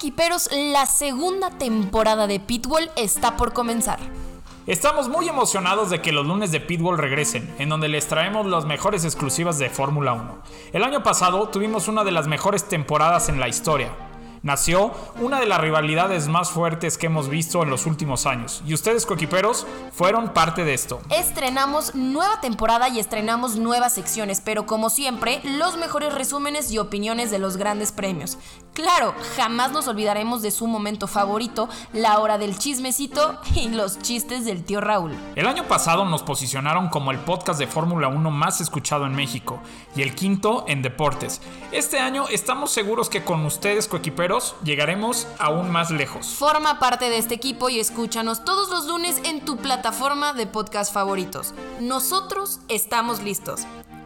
equiperos, la segunda temporada de Pitbull está por comenzar. Estamos muy emocionados de que los lunes de Pitbull regresen, en donde les traemos las mejores exclusivas de Fórmula 1. El año pasado tuvimos una de las mejores temporadas en la historia, nació una de las rivalidades más fuertes que hemos visto en los últimos años. Y ustedes, coquiperos, fueron parte de esto. Estrenamos nueva temporada y estrenamos nuevas secciones, pero como siempre, los mejores resúmenes y opiniones de los grandes premios. Claro, jamás nos olvidaremos de su momento favorito, la hora del chismecito y los chistes del tío Raúl. El año pasado nos posicionaron como el podcast de Fórmula 1 más escuchado en México y el quinto en deportes. Este año estamos seguros que con ustedes, coequiperos, llegaremos aún más lejos. Forma parte de este equipo y escúchanos todos los lunes en tu plataforma de podcast favoritos. Nosotros estamos listos.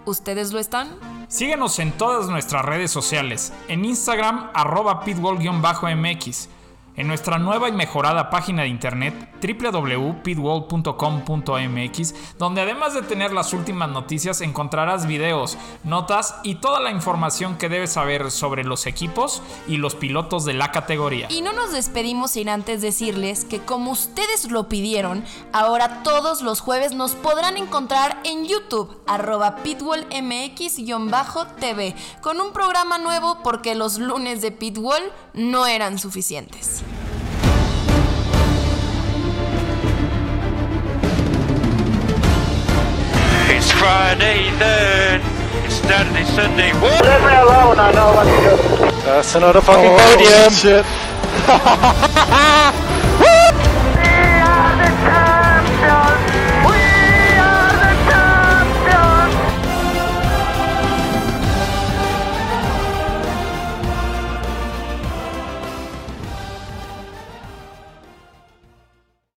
¿Ustedes lo están? Síguenos en todas nuestras redes sociales. En Instagram, arroba pitbull-mx en nuestra nueva y mejorada página de internet www.pitwall.com.mx, donde además de tener las últimas noticias encontrarás videos, notas y toda la información que debes saber sobre los equipos y los pilotos de la categoría. Y no nos despedimos sin antes decirles que como ustedes lo pidieron, ahora todos los jueves nos podrán encontrar en YouTube, arroba pitwallmx-tv, con un programa nuevo porque los lunes de Pitwall no eran suficientes. Friday then. It's Saturday, Sunday. What? Leave me alone, I know what to do. That's another fucking Oh, podium. shit.